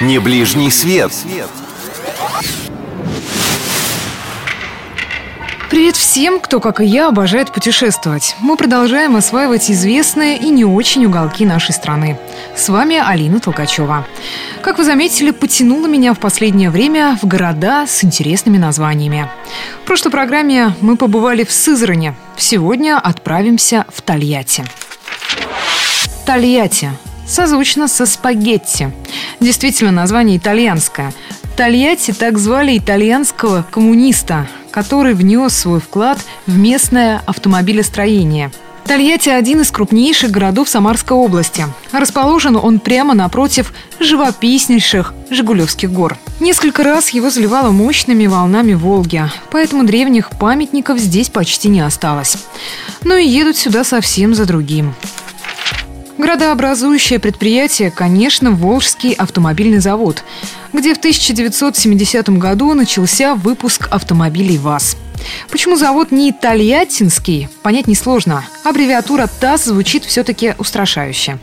Не ближний свет. Привет всем, кто, как и я, обожает путешествовать. Мы продолжаем осваивать известные и не очень уголки нашей страны. С вами Алина Толкачева. Как вы заметили, потянуло меня в последнее время в города с интересными названиями. В прошлой программе мы побывали в Сызране. Сегодня отправимся в Тольятти. Тольятти. Созвучно со спагетти. Действительно, название итальянское. Тольятти так звали итальянского коммуниста, который внес свой вклад в местное автомобилестроение. Тольятти – один из крупнейших городов Самарской области. Расположен он прямо напротив живописнейших Жигулевских гор. Несколько раз его заливало мощными волнами Волги, поэтому древних памятников здесь почти не осталось. Но и едут сюда совсем за другим. Градообразующее предприятие, конечно, Волжский автомобильный завод, где в 1970 году начался выпуск автомобилей ВАЗ. Почему завод не Тольяттинский, понять несложно. Аббревиатура ТАСС звучит все-таки устрашающе.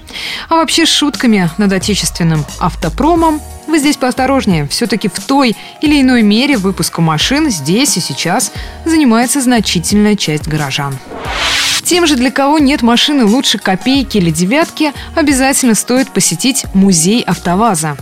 А вообще с шутками над отечественным автопромом вы здесь поосторожнее. Все-таки в той или иной мере выпуску машин здесь и сейчас занимается значительная часть горожан. Тем же, для кого нет машины лучше копейки или девятки, обязательно стоит посетить музей АвтоВАЗа.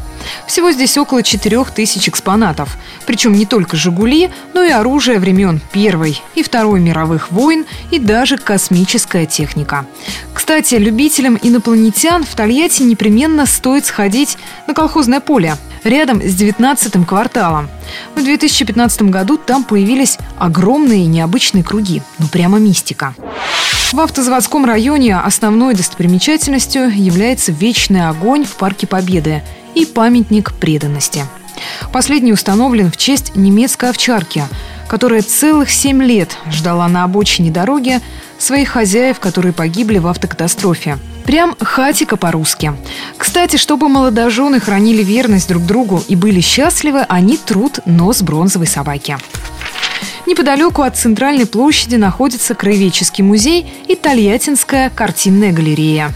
Всего здесь около 4000 экспонатов. Причем не только «Жигули», но и оружие времен Первой и Второй мировых войн и даже космическая техника. Кстати, любителям инопланетян в Тольятти непременно стоит сходить на колхозное поле рядом с 19-м кварталом. В 2015 году там появились огромные необычные круги. Ну прямо мистика. В автозаводском районе основной достопримечательностью является вечный огонь в Парке Победы и памятник преданности. Последний установлен в честь немецкой овчарки, которая целых семь лет ждала на обочине дороги своих хозяев, которые погибли в автокатастрофе. Прям хатика по-русски. Кстати, чтобы молодожены хранили верность друг другу и были счастливы, они труд нос бронзовой собаки. Неподалеку от центральной площади находится Краеведческий музей и Тольяттинская картинная галерея.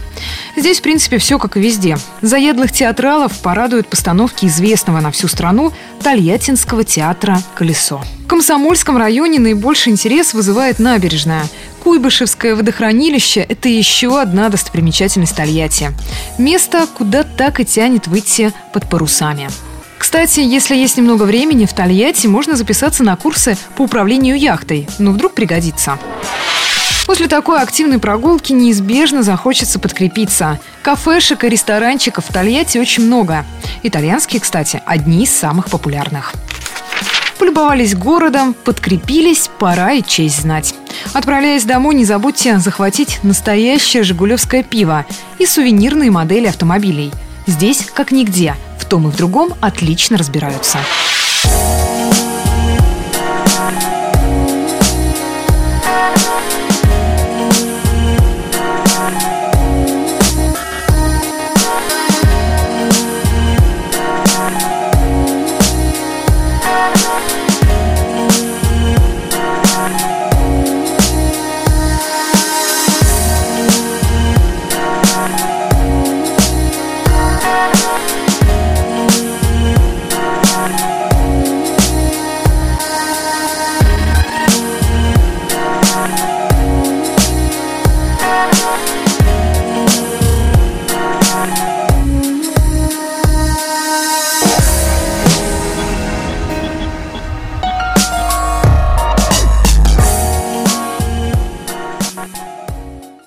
Здесь, в принципе, все как и везде. Заядлых театралов порадуют постановки известного на всю страну Тольяттинского театра «Колесо». В Комсомольском районе наибольший интерес вызывает набережная. Куйбышевское водохранилище – это еще одна достопримечательность Тольятти. Место, куда так и тянет выйти под парусами. Кстати, если есть немного времени, в Тольятти можно записаться на курсы по управлению яхтой. Ну, вдруг пригодится. После такой активной прогулки неизбежно захочется подкрепиться. Кафешек и ресторанчиков в Тольятти очень много. Итальянские, кстати, одни из самых популярных. Полюбовались городом, подкрепились, пора и честь знать. Отправляясь домой, не забудьте захватить настоящее жигулевское пиво и сувенирные модели автомобилей. Здесь, как нигде, том и в другом отлично разбираются.